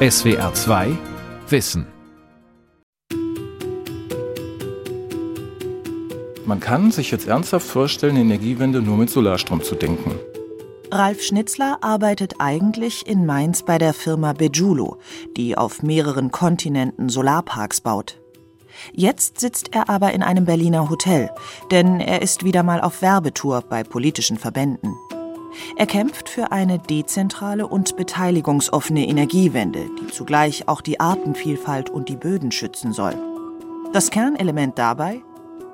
SWR 2 Wissen. Man kann sich jetzt ernsthaft vorstellen, die Energiewende nur mit Solarstrom zu denken. Ralf Schnitzler arbeitet eigentlich in Mainz bei der Firma Bejulo, die auf mehreren Kontinenten Solarparks baut. Jetzt sitzt er aber in einem Berliner Hotel, denn er ist wieder mal auf Werbetour bei politischen Verbänden. Er kämpft für eine dezentrale und beteiligungsoffene Energiewende, die zugleich auch die Artenvielfalt und die Böden schützen soll. Das Kernelement dabei?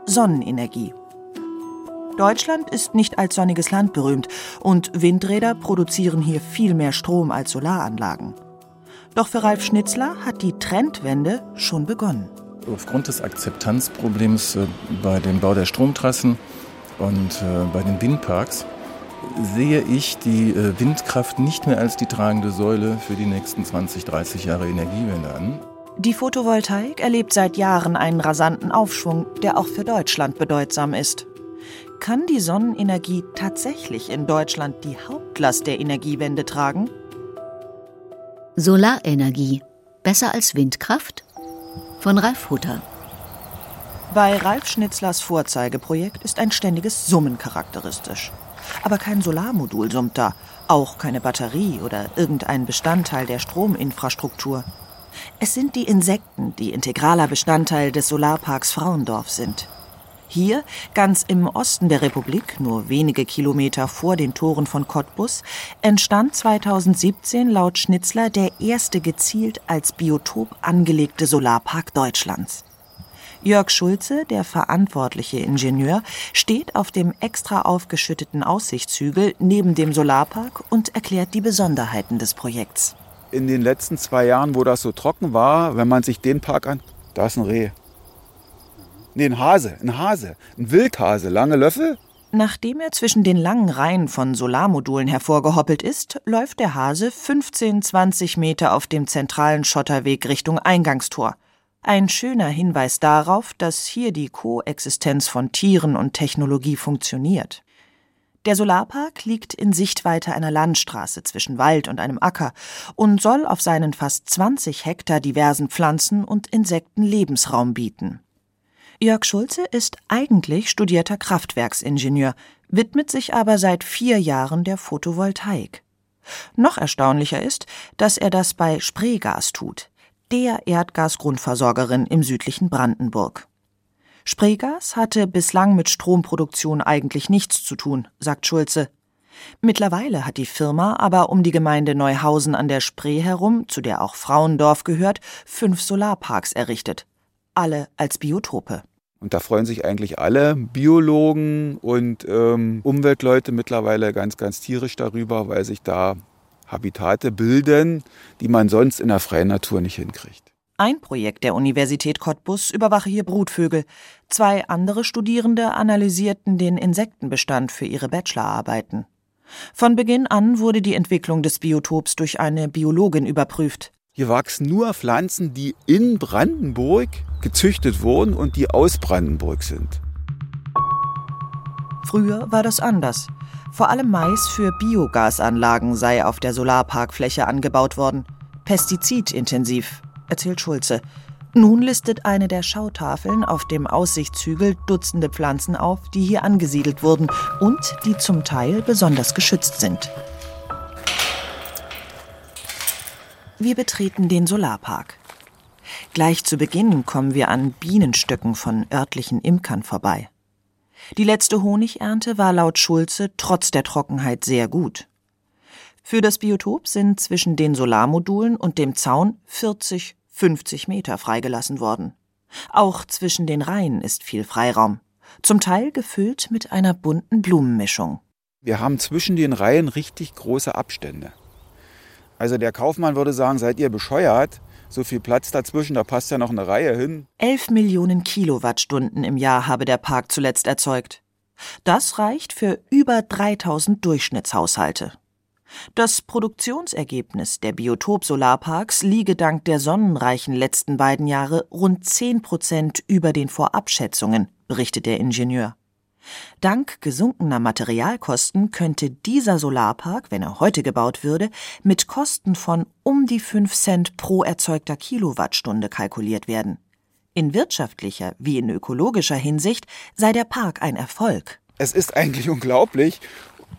Sonnenenergie. Deutschland ist nicht als sonniges Land berühmt und Windräder produzieren hier viel mehr Strom als Solaranlagen. Doch für Ralf Schnitzler hat die Trendwende schon begonnen. Aufgrund des Akzeptanzproblems äh, bei dem Bau der Stromtrassen und äh, bei den Windparks sehe ich die äh, Windkraft nicht mehr als die tragende Säule für die nächsten 20, 30 Jahre Energiewende an. Die Photovoltaik erlebt seit Jahren einen rasanten Aufschwung, der auch für Deutschland bedeutsam ist. Kann die Sonnenenergie tatsächlich in Deutschland die Hauptlast der Energiewende tragen? Solarenergie. Besser als Windkraft? Von Ralf Hutter. Bei Ralf Schnitzlers Vorzeigeprojekt ist ein ständiges Summen charakteristisch. Aber kein Solarmodul summt da, auch keine Batterie oder irgendein Bestandteil der Strominfrastruktur. Es sind die Insekten, die integraler Bestandteil des Solarparks Frauendorf sind. Hier, ganz im Osten der Republik, nur wenige Kilometer vor den Toren von Cottbus, entstand 2017 laut Schnitzler der erste gezielt als Biotop angelegte Solarpark Deutschlands. Jörg Schulze, der verantwortliche Ingenieur, steht auf dem extra aufgeschütteten Aussichtshügel neben dem Solarpark und erklärt die Besonderheiten des Projekts. In den letzten zwei Jahren, wo das so trocken war, wenn man sich den Park an, da ist ein Reh. Nee, ein Hase, ein Hase, ein Wildhase, lange Löffel. Nachdem er zwischen den langen Reihen von Solarmodulen hervorgehoppelt ist, läuft der Hase 15, 20 Meter auf dem zentralen Schotterweg Richtung Eingangstor. Ein schöner Hinweis darauf, dass hier die Koexistenz von Tieren und Technologie funktioniert. Der Solarpark liegt in Sichtweite einer Landstraße zwischen Wald und einem Acker und soll auf seinen fast 20 Hektar diversen Pflanzen und Insekten Lebensraum bieten. Jörg Schulze ist eigentlich studierter Kraftwerksingenieur, widmet sich aber seit vier Jahren der Photovoltaik. Noch erstaunlicher ist, dass er das bei Spreegas tut, der Erdgasgrundversorgerin im südlichen Brandenburg. Spreegas hatte bislang mit Stromproduktion eigentlich nichts zu tun, sagt Schulze. Mittlerweile hat die Firma aber um die Gemeinde Neuhausen an der Spree herum, zu der auch Frauendorf gehört, fünf Solarparks errichtet. Alle als Biotope. Und da freuen sich eigentlich alle Biologen und ähm, Umweltleute mittlerweile ganz, ganz tierisch darüber, weil sich da Habitate bilden, die man sonst in der freien Natur nicht hinkriegt. Ein Projekt der Universität Cottbus überwache hier Brutvögel. Zwei andere Studierende analysierten den Insektenbestand für ihre Bachelorarbeiten. Von Beginn an wurde die Entwicklung des Biotops durch eine Biologin überprüft. Hier wachsen nur Pflanzen, die in Brandenburg gezüchtet wurden und die aus Brandenburg sind. Früher war das anders. Vor allem Mais für Biogasanlagen sei auf der Solarparkfläche angebaut worden. Pestizidintensiv, erzählt Schulze. Nun listet eine der Schautafeln auf dem Aussichtshügel Dutzende Pflanzen auf, die hier angesiedelt wurden und die zum Teil besonders geschützt sind. Wir betreten den Solarpark. Gleich zu Beginn kommen wir an Bienenstöcken von örtlichen Imkern vorbei. Die letzte Honigernte war laut Schulze trotz der Trockenheit sehr gut. Für das Biotop sind zwischen den Solarmodulen und dem Zaun 40, 50 Meter freigelassen worden. Auch zwischen den Reihen ist viel Freiraum, zum Teil gefüllt mit einer bunten Blumenmischung. Wir haben zwischen den Reihen richtig große Abstände. Also der Kaufmann würde sagen, seid ihr bescheuert? So viel Platz dazwischen, da passt ja noch eine Reihe hin. 11 Millionen Kilowattstunden im Jahr habe der Park zuletzt erzeugt. Das reicht für über 3000 Durchschnittshaushalte. Das Produktionsergebnis der Biotop-Solarparks liege dank der sonnenreichen letzten beiden Jahre rund 10 Prozent über den Vorabschätzungen, berichtet der Ingenieur. Dank gesunkener Materialkosten könnte dieser Solarpark, wenn er heute gebaut würde, mit Kosten von um die 5 Cent pro erzeugter Kilowattstunde kalkuliert werden. In wirtschaftlicher wie in ökologischer Hinsicht sei der Park ein Erfolg. Es ist eigentlich unglaublich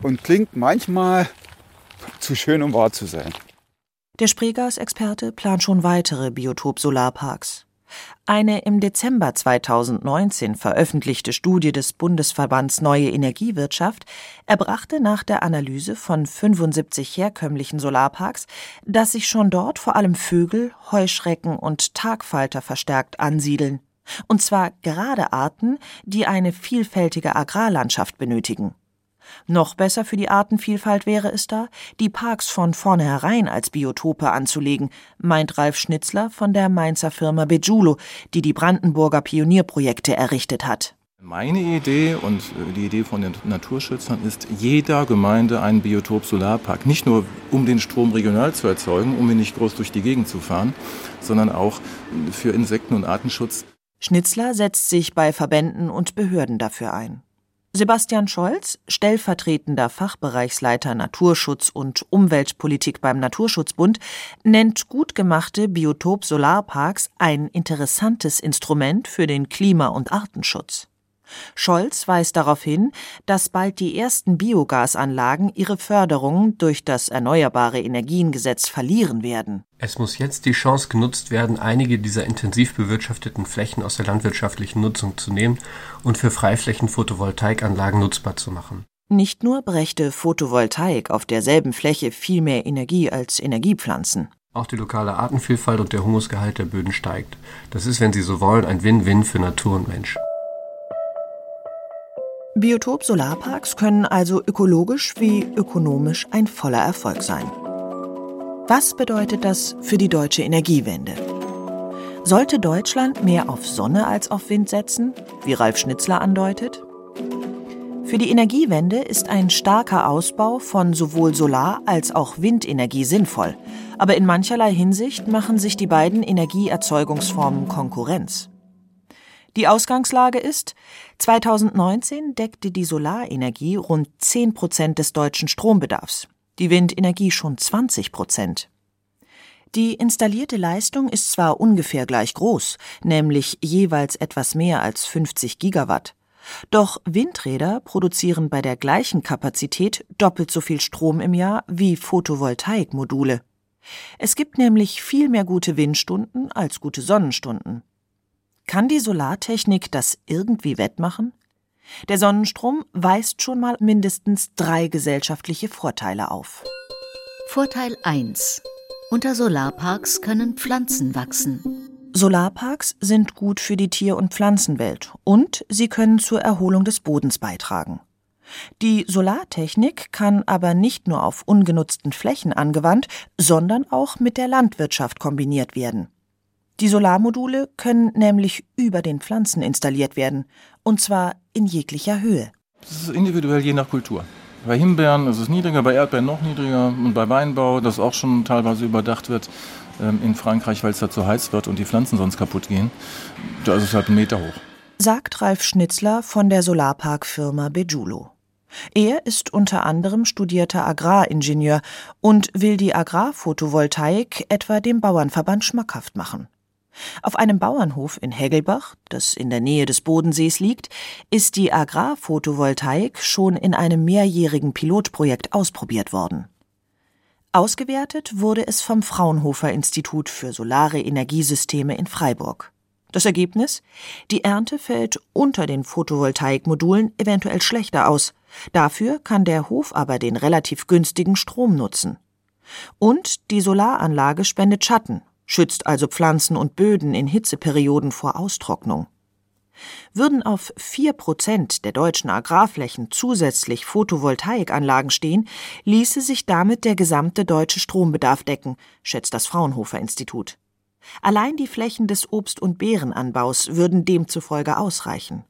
und klingt manchmal zu schön, um wahr zu sein. Der Spreegas-Experte plant schon weitere Biotop-Solarparks. Eine im Dezember 2019 veröffentlichte Studie des Bundesverbands Neue Energiewirtschaft erbrachte nach der Analyse von 75 herkömmlichen Solarparks, dass sich schon dort vor allem Vögel, Heuschrecken und Tagfalter verstärkt ansiedeln. Und zwar gerade Arten, die eine vielfältige Agrarlandschaft benötigen. Noch besser für die Artenvielfalt wäre es da, die Parks von vornherein als Biotope anzulegen, meint Ralf Schnitzler von der Mainzer Firma Bejulo, die die Brandenburger Pionierprojekte errichtet hat. Meine Idee und äh, die Idee von den Naturschützern ist, jeder Gemeinde einen Biotop-Solarpark. Nicht nur, um den Strom regional zu erzeugen, um ihn nicht groß durch die Gegend zu fahren, sondern auch für Insekten- und Artenschutz. Schnitzler setzt sich bei Verbänden und Behörden dafür ein. Sebastian Scholz, stellvertretender Fachbereichsleiter Naturschutz und Umweltpolitik beim Naturschutzbund, nennt gut gemachte Biotop-Solarparks ein interessantes Instrument für den Klima- und Artenschutz. Scholz weist darauf hin, dass bald die ersten Biogasanlagen ihre Förderung durch das Erneuerbare Energiengesetz verlieren werden. Es muss jetzt die Chance genutzt werden, einige dieser intensiv bewirtschafteten Flächen aus der landwirtschaftlichen Nutzung zu nehmen und für Freiflächen Photovoltaikanlagen nutzbar zu machen. Nicht nur brächte Photovoltaik auf derselben Fläche viel mehr Energie als Energiepflanzen. Auch die lokale Artenvielfalt und der Humusgehalt der Böden steigt. Das ist, wenn Sie so wollen, ein Win-Win für Natur und Mensch. Biotop-Solarparks können also ökologisch wie ökonomisch ein voller Erfolg sein. Was bedeutet das für die deutsche Energiewende? Sollte Deutschland mehr auf Sonne als auf Wind setzen, wie Ralf Schnitzler andeutet? Für die Energiewende ist ein starker Ausbau von sowohl Solar- als auch Windenergie sinnvoll, aber in mancherlei Hinsicht machen sich die beiden Energieerzeugungsformen Konkurrenz. Die Ausgangslage ist, 2019 deckte die Solarenergie rund 10 Prozent des deutschen Strombedarfs, die Windenergie schon 20 Prozent. Die installierte Leistung ist zwar ungefähr gleich groß, nämlich jeweils etwas mehr als 50 Gigawatt, doch Windräder produzieren bei der gleichen Kapazität doppelt so viel Strom im Jahr wie Photovoltaikmodule. Es gibt nämlich viel mehr gute Windstunden als gute Sonnenstunden. Kann die Solartechnik das irgendwie wettmachen? Der Sonnenstrom weist schon mal mindestens drei gesellschaftliche Vorteile auf. Vorteil 1. Unter Solarparks können Pflanzen wachsen. Solarparks sind gut für die Tier- und Pflanzenwelt und sie können zur Erholung des Bodens beitragen. Die Solartechnik kann aber nicht nur auf ungenutzten Flächen angewandt, sondern auch mit der Landwirtschaft kombiniert werden. Die Solarmodule können nämlich über den Pflanzen installiert werden, und zwar in jeglicher Höhe. Das ist individuell je nach Kultur. Bei Himbeeren ist es niedriger, bei Erdbeeren noch niedriger und bei Weinbau, das auch schon teilweise überdacht wird ähm, in Frankreich, weil es da zu heiß wird und die Pflanzen sonst kaputt gehen, da ist es halt einen Meter hoch. Sagt Ralf Schnitzler von der Solarparkfirma Bejulo. Er ist unter anderem studierter Agraringenieur und will die Agrarphotovoltaik etwa dem Bauernverband schmackhaft machen. Auf einem Bauernhof in Heggelbach, das in der Nähe des Bodensees liegt, ist die Agrarphotovoltaik schon in einem mehrjährigen Pilotprojekt ausprobiert worden. Ausgewertet wurde es vom Fraunhofer Institut für Solare Energiesysteme in Freiburg. Das Ergebnis? Die Ernte fällt unter den Photovoltaikmodulen eventuell schlechter aus. Dafür kann der Hof aber den relativ günstigen Strom nutzen. Und die Solaranlage spendet Schatten, schützt also Pflanzen und Böden in Hitzeperioden vor Austrocknung. Würden auf vier Prozent der deutschen Agrarflächen zusätzlich Photovoltaikanlagen stehen, ließe sich damit der gesamte deutsche Strombedarf decken, schätzt das Fraunhofer Institut. Allein die Flächen des Obst- und Beerenanbaus würden demzufolge ausreichen.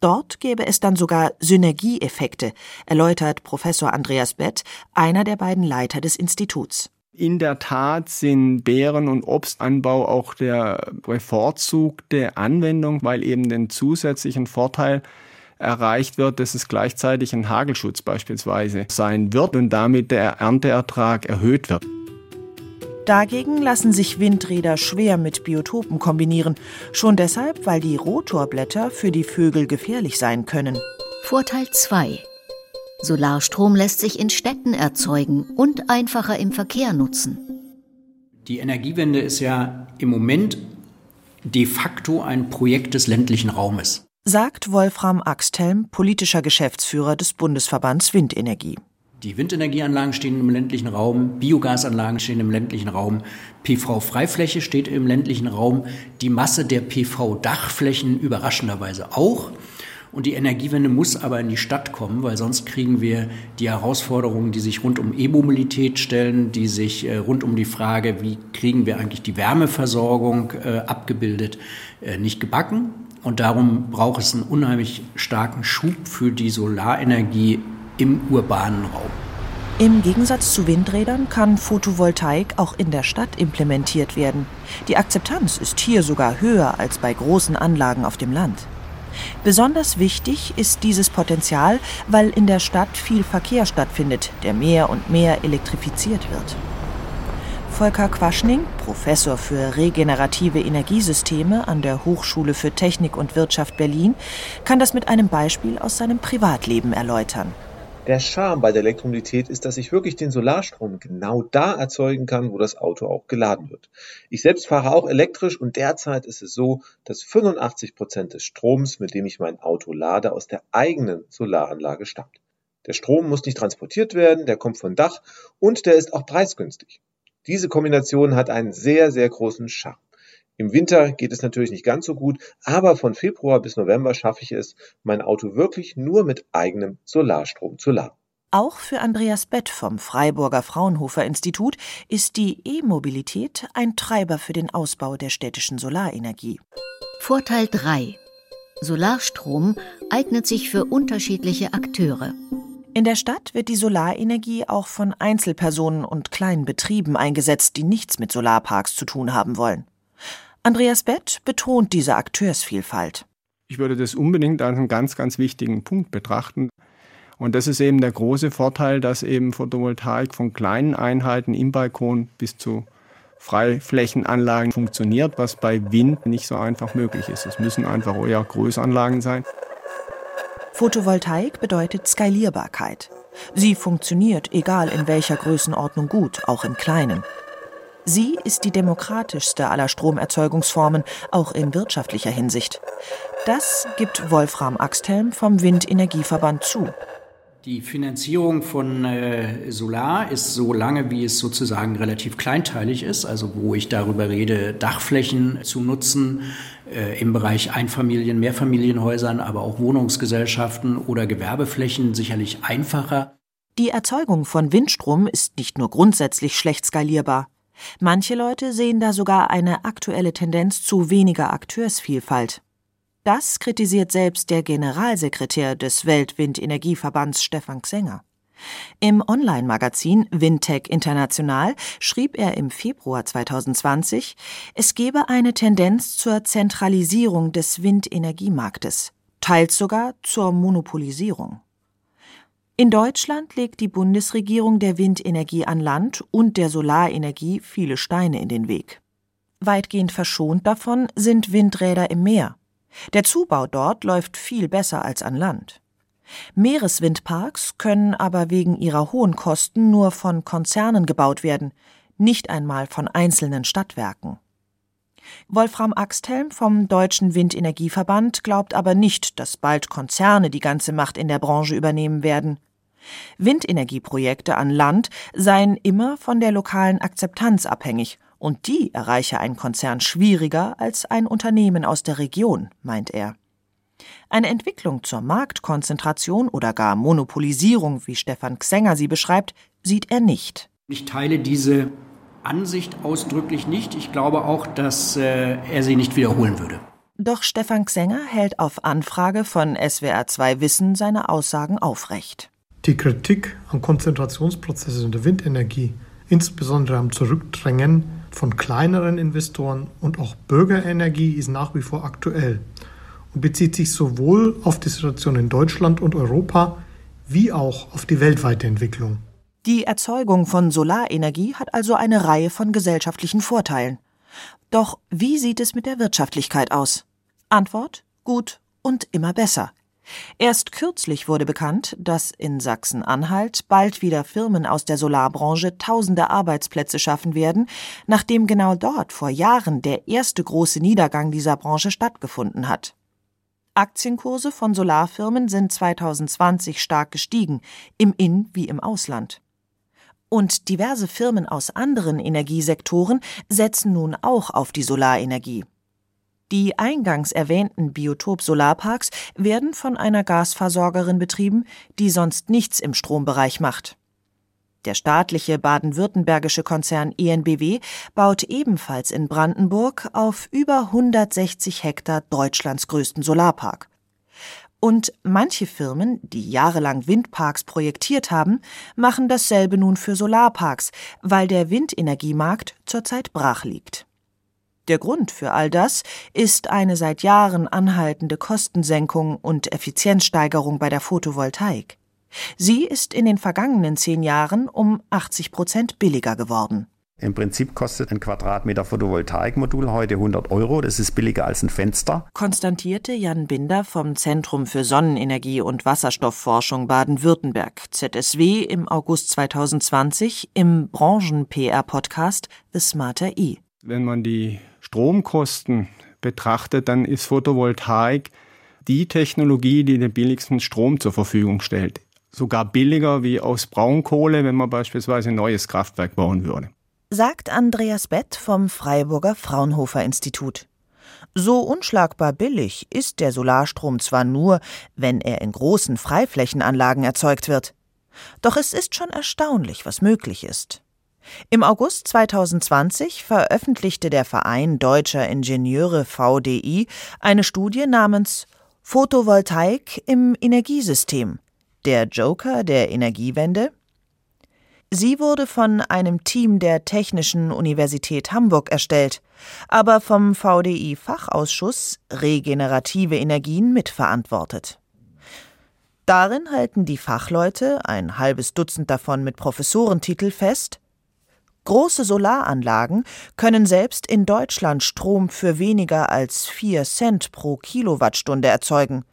Dort gäbe es dann sogar Synergieeffekte, erläutert Professor Andreas Bett, einer der beiden Leiter des Instituts. In der Tat sind Beeren- und Obstanbau auch der bevorzugte Anwendung, weil eben den zusätzlichen Vorteil erreicht wird, dass es gleichzeitig ein Hagelschutz beispielsweise sein wird und damit der Ernteertrag erhöht wird. Dagegen lassen sich Windräder schwer mit Biotopen kombinieren, schon deshalb, weil die Rotorblätter für die Vögel gefährlich sein können. Vorteil 2. Solarstrom lässt sich in Städten erzeugen und einfacher im Verkehr nutzen. Die Energiewende ist ja im Moment de facto ein Projekt des ländlichen Raumes. Sagt Wolfram Axthelm, politischer Geschäftsführer des Bundesverbands Windenergie. Die Windenergieanlagen stehen im ländlichen Raum, Biogasanlagen stehen im ländlichen Raum, PV-Freifläche steht im ländlichen Raum, die Masse der PV-Dachflächen überraschenderweise auch. Und die Energiewende muss aber in die Stadt kommen, weil sonst kriegen wir die Herausforderungen, die sich rund um E-Mobilität stellen, die sich äh, rund um die Frage, wie kriegen wir eigentlich die Wärmeversorgung äh, abgebildet, äh, nicht gebacken. Und darum braucht es einen unheimlich starken Schub für die Solarenergie im urbanen Raum. Im Gegensatz zu Windrädern kann Photovoltaik auch in der Stadt implementiert werden. Die Akzeptanz ist hier sogar höher als bei großen Anlagen auf dem Land. Besonders wichtig ist dieses Potenzial, weil in der Stadt viel Verkehr stattfindet, der mehr und mehr elektrifiziert wird. Volker Quaschning, Professor für regenerative Energiesysteme an der Hochschule für Technik und Wirtschaft Berlin, kann das mit einem Beispiel aus seinem Privatleben erläutern. Der Charme bei der Elektromobilität ist, dass ich wirklich den Solarstrom genau da erzeugen kann, wo das Auto auch geladen wird. Ich selbst fahre auch elektrisch und derzeit ist es so, dass 85 Prozent des Stroms, mit dem ich mein Auto lade, aus der eigenen Solaranlage stammt. Der Strom muss nicht transportiert werden, der kommt von Dach und der ist auch preisgünstig. Diese Kombination hat einen sehr, sehr großen Charme. Im Winter geht es natürlich nicht ganz so gut, aber von Februar bis November schaffe ich es, mein Auto wirklich nur mit eigenem Solarstrom zu laden. Auch für Andreas Bett vom Freiburger Fraunhofer Institut ist die E-Mobilität ein Treiber für den Ausbau der städtischen Solarenergie. Vorteil 3. Solarstrom eignet sich für unterschiedliche Akteure. In der Stadt wird die Solarenergie auch von Einzelpersonen und kleinen Betrieben eingesetzt, die nichts mit Solarparks zu tun haben wollen. Andreas Bett betont diese Akteursvielfalt. Ich würde das unbedingt als einen ganz, ganz wichtigen Punkt betrachten. Und das ist eben der große Vorteil, dass eben Photovoltaik von kleinen Einheiten im Balkon bis zu Freiflächenanlagen funktioniert, was bei Wind nicht so einfach möglich ist. Es müssen einfach eher Großanlagen sein. Photovoltaik bedeutet Skalierbarkeit. Sie funktioniert, egal in welcher Größenordnung gut, auch im Kleinen. Sie ist die demokratischste aller Stromerzeugungsformen, auch in wirtschaftlicher Hinsicht. Das gibt Wolfram Axthelm vom Windenergieverband zu. Die Finanzierung von äh, Solar ist so lange, wie es sozusagen relativ kleinteilig ist, also wo ich darüber rede, Dachflächen zu nutzen äh, im Bereich Einfamilien-, Mehrfamilienhäusern, aber auch Wohnungsgesellschaften oder Gewerbeflächen sicherlich einfacher. Die Erzeugung von Windstrom ist nicht nur grundsätzlich schlecht skalierbar. Manche Leute sehen da sogar eine aktuelle Tendenz zu weniger Akteursvielfalt. Das kritisiert selbst der Generalsekretär des Weltwindenergieverbands Stefan Xenger. Im Online-Magazin Windtech International schrieb er im Februar 2020, es gebe eine Tendenz zur Zentralisierung des Windenergiemarktes, teils sogar zur Monopolisierung. In Deutschland legt die Bundesregierung der Windenergie an Land und der Solarenergie viele Steine in den Weg. Weitgehend verschont davon sind Windräder im Meer. Der Zubau dort läuft viel besser als an Land. Meereswindparks können aber wegen ihrer hohen Kosten nur von Konzernen gebaut werden, nicht einmal von einzelnen Stadtwerken. Wolfram Axthelm vom Deutschen Windenergieverband glaubt aber nicht, dass bald Konzerne die ganze Macht in der Branche übernehmen werden. Windenergieprojekte an Land seien immer von der lokalen Akzeptanz abhängig, und die erreiche ein Konzern schwieriger als ein Unternehmen aus der Region, meint er. Eine Entwicklung zur Marktkonzentration oder gar Monopolisierung, wie Stefan Xenger sie beschreibt, sieht er nicht. Ich teile diese Ansicht ausdrücklich nicht. Ich glaube auch, dass äh, er sie nicht wiederholen würde. Doch Stefan Xenger hält auf Anfrage von SWR2 Wissen seine Aussagen aufrecht. Die Kritik an Konzentrationsprozessen in der Windenergie, insbesondere am Zurückdrängen von kleineren Investoren und auch Bürgerenergie ist nach wie vor aktuell. und bezieht sich sowohl auf die Situation in Deutschland und Europa wie auch auf die weltweite Entwicklung. Die Erzeugung von Solarenergie hat also eine Reihe von gesellschaftlichen Vorteilen. Doch wie sieht es mit der Wirtschaftlichkeit aus? Antwort gut und immer besser. Erst kürzlich wurde bekannt, dass in Sachsen-Anhalt bald wieder Firmen aus der Solarbranche tausende Arbeitsplätze schaffen werden, nachdem genau dort vor Jahren der erste große Niedergang dieser Branche stattgefunden hat. Aktienkurse von Solarfirmen sind 2020 stark gestiegen, im In- wie im Ausland. Und diverse Firmen aus anderen Energiesektoren setzen nun auch auf die Solarenergie. Die eingangs erwähnten Biotop-Solarparks werden von einer Gasversorgerin betrieben, die sonst nichts im Strombereich macht. Der staatliche baden-württembergische Konzern ENBW baut ebenfalls in Brandenburg auf über 160 Hektar Deutschlands größten Solarpark. Und manche Firmen, die jahrelang Windparks projektiert haben, machen dasselbe nun für Solarparks, weil der Windenergiemarkt zurzeit brach liegt. Der Grund für all das ist eine seit Jahren anhaltende Kostensenkung und Effizienzsteigerung bei der Photovoltaik. Sie ist in den vergangenen zehn Jahren um 80 Prozent billiger geworden. Im Prinzip kostet ein Quadratmeter Photovoltaikmodul heute 100 Euro. Das ist billiger als ein Fenster. Konstantierte Jan Binder vom Zentrum für Sonnenenergie und Wasserstoffforschung Baden-Württemberg, ZSW, im August 2020 im Branchen-PR-Podcast The Smarter E. Wenn man die Stromkosten betrachtet, dann ist Photovoltaik die Technologie, die den billigsten Strom zur Verfügung stellt. Sogar billiger wie aus Braunkohle, wenn man beispielsweise ein neues Kraftwerk bauen würde sagt Andreas Bett vom Freiburger Fraunhofer Institut. So unschlagbar billig ist der Solarstrom zwar nur, wenn er in großen Freiflächenanlagen erzeugt wird. Doch es ist schon erstaunlich, was möglich ist. Im August 2020 veröffentlichte der Verein Deutscher Ingenieure VDI eine Studie namens Photovoltaik im Energiesystem. Der Joker der Energiewende Sie wurde von einem Team der Technischen Universität Hamburg erstellt, aber vom VDI-Fachausschuss Regenerative Energien mitverantwortet. Darin halten die Fachleute, ein halbes Dutzend davon mit Professorentitel, fest, Große Solaranlagen können selbst in Deutschland Strom für weniger als 4 Cent pro Kilowattstunde erzeugen.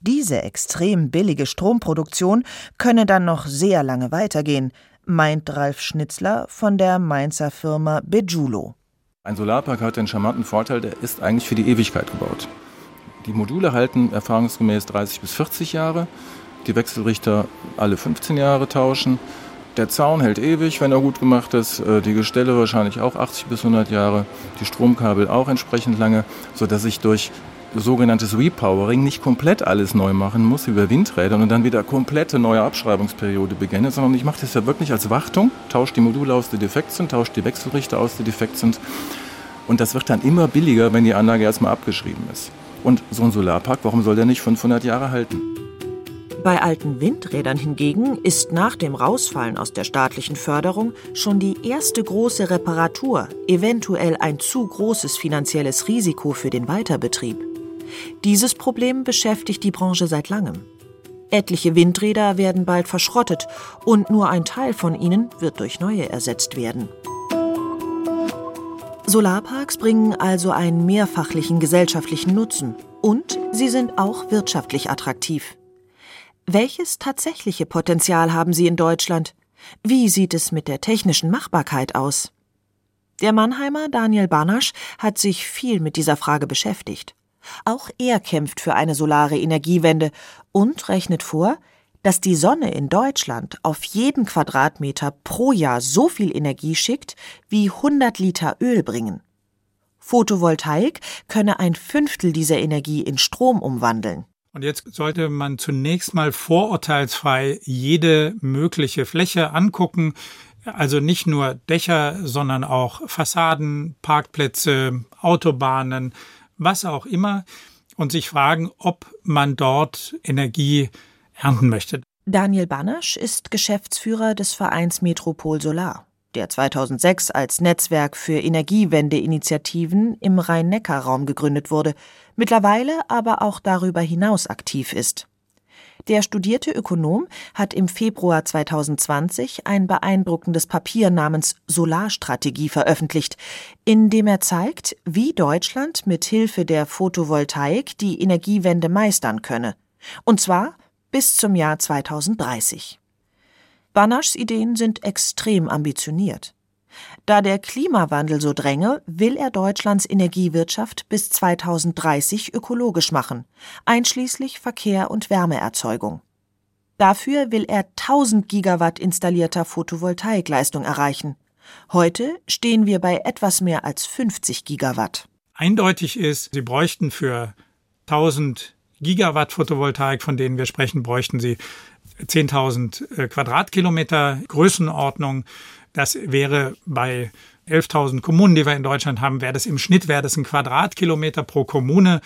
Diese extrem billige Stromproduktion könne dann noch sehr lange weitergehen, meint Ralf Schnitzler von der Mainzer Firma Bejulo. Ein Solarpark hat den charmanten Vorteil, der ist eigentlich für die Ewigkeit gebaut. Die Module halten erfahrungsgemäß 30 bis 40 Jahre, die Wechselrichter alle 15 Jahre tauschen. Der Zaun hält ewig, wenn er gut gemacht ist. Äh, die Gestelle wahrscheinlich auch 80 bis 100 Jahre. Die Stromkabel auch entsprechend lange, sodass ich durch sogenanntes Repowering nicht komplett alles neu machen muss wie bei Windrädern und dann wieder komplette neue Abschreibungsperiode beginne, sondern ich mache das ja wirklich als Wartung, tausche die Module aus, die defekt sind, tausche die Wechselrichter aus, die defekt sind. Und das wird dann immer billiger, wenn die Anlage erstmal abgeschrieben ist. Und so ein Solarpark, warum soll der nicht 500 Jahre halten? Bei alten Windrädern hingegen ist nach dem Rausfallen aus der staatlichen Förderung schon die erste große Reparatur eventuell ein zu großes finanzielles Risiko für den Weiterbetrieb. Dieses Problem beschäftigt die Branche seit langem. Etliche Windräder werden bald verschrottet und nur ein Teil von ihnen wird durch neue ersetzt werden. Solarparks bringen also einen mehrfachlichen gesellschaftlichen Nutzen und sie sind auch wirtschaftlich attraktiv. Welches tatsächliche Potenzial haben sie in Deutschland? Wie sieht es mit der technischen Machbarkeit aus? Der Mannheimer Daniel Banasch hat sich viel mit dieser Frage beschäftigt. Auch er kämpft für eine solare Energiewende und rechnet vor, dass die Sonne in Deutschland auf jeden Quadratmeter pro Jahr so viel Energie schickt, wie 100 Liter Öl bringen. Photovoltaik könne ein Fünftel dieser Energie in Strom umwandeln. Und jetzt sollte man zunächst mal vorurteilsfrei jede mögliche Fläche angucken, also nicht nur Dächer, sondern auch Fassaden, Parkplätze, Autobahnen, was auch immer, und sich fragen, ob man dort Energie ernten möchte. Daniel Banasch ist Geschäftsführer des Vereins Metropol Solar. der 2006 als Netzwerk für Energiewendeinitiativen im Rhein-Neckar-Raum gegründet wurde, mittlerweile aber auch darüber hinaus aktiv ist. Der studierte Ökonom hat im Februar 2020 ein beeindruckendes Papier namens Solarstrategie veröffentlicht, in dem er zeigt, wie Deutschland mit Hilfe der Photovoltaik die Energiewende meistern könne. Und zwar bis zum Jahr 2030. Banaschs Ideen sind extrem ambitioniert. Da der Klimawandel so dränge, will er Deutschlands Energiewirtschaft bis 2030 ökologisch machen, einschließlich Verkehr und Wärmeerzeugung. Dafür will er 1000 Gigawatt installierter Photovoltaikleistung erreichen. Heute stehen wir bei etwas mehr als 50 Gigawatt. Eindeutig ist, Sie bräuchten für 1000 Gigawatt Photovoltaik, von denen wir sprechen, bräuchten Sie 10.000 äh, Quadratkilometer Größenordnung. Das wäre bei 11.000 Kommunen, die wir in Deutschland haben, wäre das im Schnitt wäre das ein Quadratkilometer pro Kommune.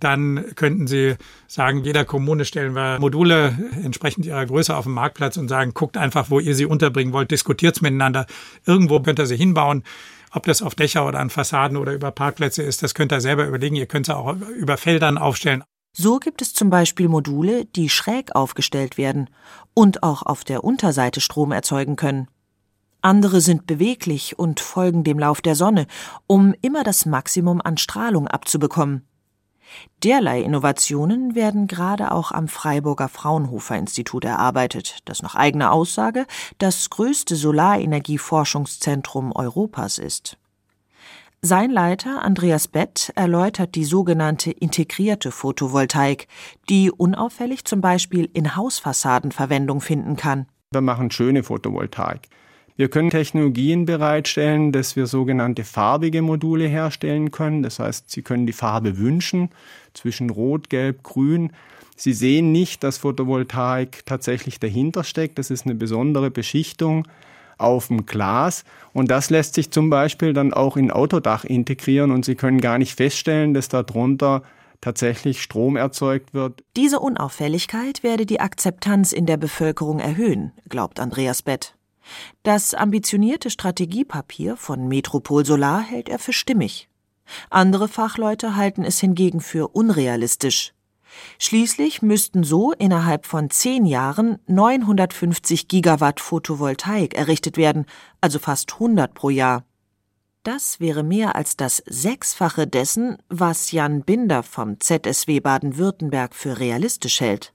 Dann könnten Sie sagen, jeder Kommune stellen wir Module entsprechend ihrer Größe auf den Marktplatz und sagen, guckt einfach, wo ihr sie unterbringen wollt, diskutiert es miteinander. Irgendwo könnt ihr sie hinbauen. Ob das auf Dächer oder an Fassaden oder über Parkplätze ist, das könnt ihr selber überlegen. Ihr könnt es auch über Feldern aufstellen. So gibt es zum Beispiel Module, die schräg aufgestellt werden und auch auf der Unterseite Strom erzeugen können. Andere sind beweglich und folgen dem Lauf der Sonne, um immer das Maximum an Strahlung abzubekommen. Derlei Innovationen werden gerade auch am Freiburger Fraunhofer Institut erarbeitet, das nach eigener Aussage das größte Solarenergieforschungszentrum Europas ist. Sein Leiter Andreas Bett erläutert die sogenannte integrierte Photovoltaik, die unauffällig zum Beispiel in Hausfassaden Verwendung finden kann. Wir machen schöne Photovoltaik. Wir können Technologien bereitstellen, dass wir sogenannte farbige Module herstellen können. Das heißt, Sie können die Farbe wünschen zwischen Rot, Gelb, Grün. Sie sehen nicht, dass Photovoltaik tatsächlich dahinter steckt. Das ist eine besondere Beschichtung auf dem Glas. Und das lässt sich zum Beispiel dann auch in Autodach integrieren und Sie können gar nicht feststellen, dass darunter tatsächlich Strom erzeugt wird. Diese Unauffälligkeit werde die Akzeptanz in der Bevölkerung erhöhen, glaubt Andreas Bett. Das ambitionierte Strategiepapier von Metropol Solar hält er für stimmig. Andere Fachleute halten es hingegen für unrealistisch. Schließlich müssten so innerhalb von zehn Jahren 950 Gigawatt Photovoltaik errichtet werden, also fast 100 pro Jahr. Das wäre mehr als das Sechsfache dessen, was Jan Binder vom ZSW Baden-Württemberg für realistisch hält.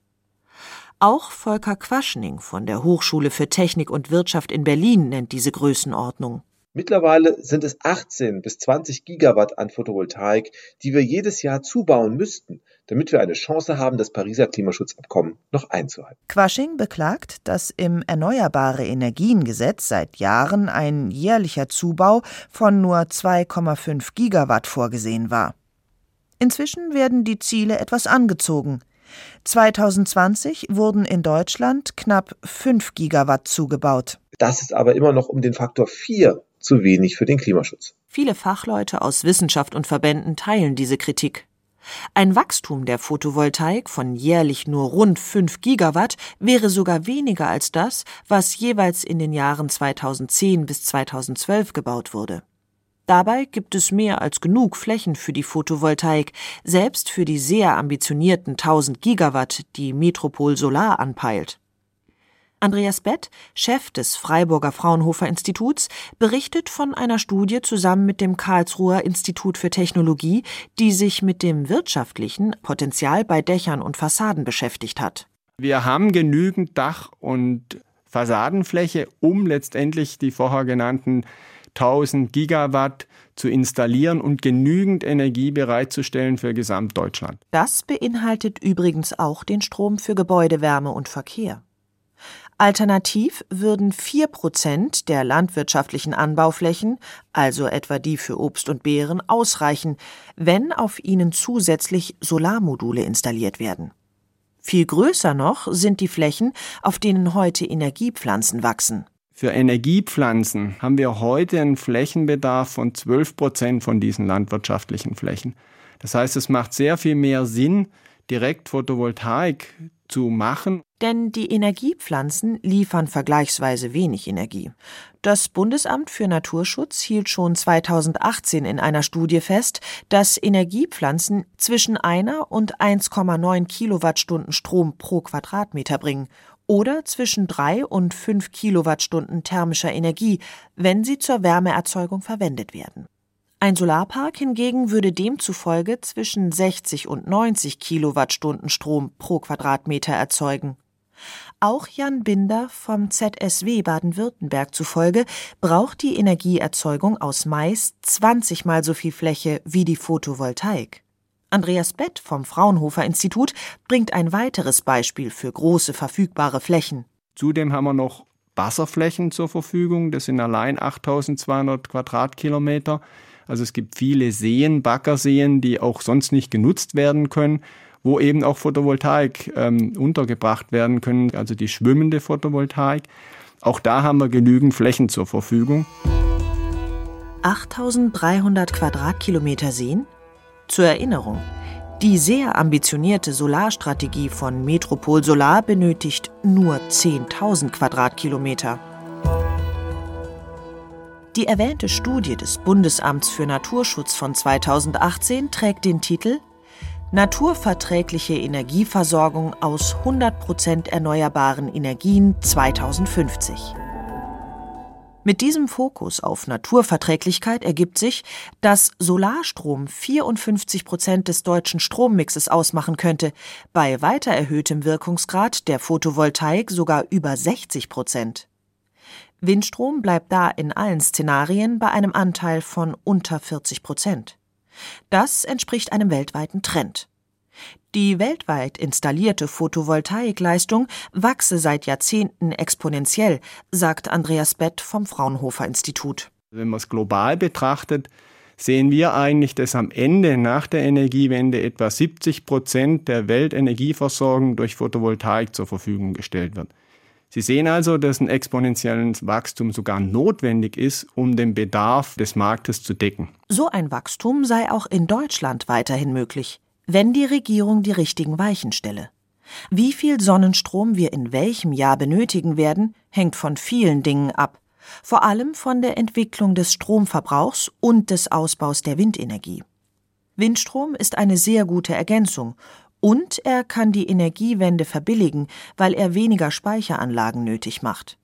Auch Volker Quaschning von der Hochschule für Technik und Wirtschaft in Berlin nennt diese Größenordnung. Mittlerweile sind es 18 bis 20 Gigawatt an Photovoltaik, die wir jedes Jahr zubauen müssten, damit wir eine Chance haben, das Pariser Klimaschutzabkommen noch einzuhalten. Quasching beklagt, dass im Erneuerbare Energiengesetz seit Jahren ein jährlicher Zubau von nur 2,5 Gigawatt vorgesehen war. Inzwischen werden die Ziele etwas angezogen. 2020 wurden in Deutschland knapp 5 Gigawatt zugebaut. Das ist aber immer noch um den Faktor 4 zu wenig für den Klimaschutz. Viele Fachleute aus Wissenschaft und Verbänden teilen diese Kritik. Ein Wachstum der Photovoltaik von jährlich nur rund 5 Gigawatt wäre sogar weniger als das, was jeweils in den Jahren 2010 bis 2012 gebaut wurde. Dabei gibt es mehr als genug Flächen für die Photovoltaik, selbst für die sehr ambitionierten 1000 Gigawatt, die Metropol Solar anpeilt. Andreas Bett, Chef des Freiburger Fraunhofer Instituts, berichtet von einer Studie zusammen mit dem Karlsruher Institut für Technologie, die sich mit dem wirtschaftlichen Potenzial bei Dächern und Fassaden beschäftigt hat. Wir haben genügend Dach- und Fassadenfläche, um letztendlich die vorher genannten 1000 Gigawatt zu installieren und genügend Energie bereitzustellen für Gesamtdeutschland. Das beinhaltet übrigens auch den Strom für Gebäudewärme und Verkehr. Alternativ würden vier Prozent der landwirtschaftlichen Anbauflächen, also etwa die für Obst und Beeren, ausreichen, wenn auf ihnen zusätzlich Solarmodule installiert werden. Viel größer noch sind die Flächen, auf denen heute Energiepflanzen wachsen. Für Energiepflanzen haben wir heute einen Flächenbedarf von 12 Prozent von diesen landwirtschaftlichen Flächen. Das heißt, es macht sehr viel mehr Sinn, direkt Photovoltaik zu machen. Denn die Energiepflanzen liefern vergleichsweise wenig Energie. Das Bundesamt für Naturschutz hielt schon 2018 in einer Studie fest, dass Energiepflanzen zwischen einer und 1,9 Kilowattstunden Strom pro Quadratmeter bringen oder zwischen drei und fünf Kilowattstunden thermischer Energie, wenn sie zur Wärmeerzeugung verwendet werden. Ein Solarpark hingegen würde demzufolge zwischen 60 und 90 Kilowattstunden Strom pro Quadratmeter erzeugen. Auch Jan Binder vom ZSW Baden-Württemberg zufolge braucht die Energieerzeugung aus Mais 20 mal so viel Fläche wie die Photovoltaik. Andreas Bett vom Fraunhofer Institut bringt ein weiteres Beispiel für große verfügbare Flächen. Zudem haben wir noch Wasserflächen zur Verfügung. Das sind allein 8200 Quadratkilometer. Also es gibt viele Seen, Baggerseen, die auch sonst nicht genutzt werden können, wo eben auch Photovoltaik ähm, untergebracht werden können, also die schwimmende Photovoltaik. Auch da haben wir genügend Flächen zur Verfügung. 8300 Quadratkilometer Seen? Zur Erinnerung, die sehr ambitionierte Solarstrategie von Metropol Solar benötigt nur 10.000 Quadratkilometer. Die erwähnte Studie des Bundesamts für Naturschutz von 2018 trägt den Titel Naturverträgliche Energieversorgung aus 100% erneuerbaren Energien 2050. Mit diesem Fokus auf Naturverträglichkeit ergibt sich, dass Solarstrom 54 Prozent des deutschen Strommixes ausmachen könnte, bei weiter erhöhtem Wirkungsgrad der Photovoltaik sogar über 60 Prozent. Windstrom bleibt da in allen Szenarien bei einem Anteil von unter 40 Prozent. Das entspricht einem weltweiten Trend. Die weltweit installierte Photovoltaikleistung wachse seit Jahrzehnten exponentiell, sagt Andreas Bett vom Fraunhofer Institut. Wenn man es global betrachtet, sehen wir eigentlich, dass am Ende nach der Energiewende etwa 70 Prozent der Weltenergieversorgung durch Photovoltaik zur Verfügung gestellt wird. Sie sehen also, dass ein exponentielles Wachstum sogar notwendig ist, um den Bedarf des Marktes zu decken. So ein Wachstum sei auch in Deutschland weiterhin möglich wenn die Regierung die richtigen Weichen stelle. Wie viel Sonnenstrom wir in welchem Jahr benötigen werden, hängt von vielen Dingen ab, vor allem von der Entwicklung des Stromverbrauchs und des Ausbaus der Windenergie. Windstrom ist eine sehr gute Ergänzung und er kann die Energiewende verbilligen, weil er weniger Speicheranlagen nötig macht.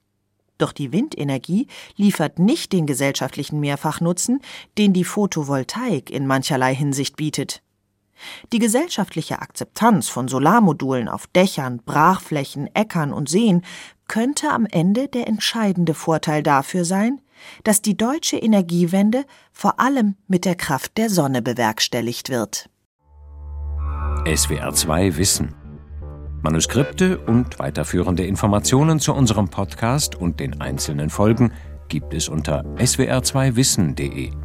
Doch die Windenergie liefert nicht den gesellschaftlichen Mehrfachnutzen, den die Photovoltaik in mancherlei Hinsicht bietet. Die gesellschaftliche Akzeptanz von Solarmodulen auf Dächern, Brachflächen, Äckern und Seen könnte am Ende der entscheidende Vorteil dafür sein, dass die deutsche Energiewende vor allem mit der Kraft der Sonne bewerkstelligt wird. SWR 2 Wissen. Manuskripte und weiterführende Informationen zu unserem Podcast und den einzelnen Folgen gibt es unter swr2wissen.de.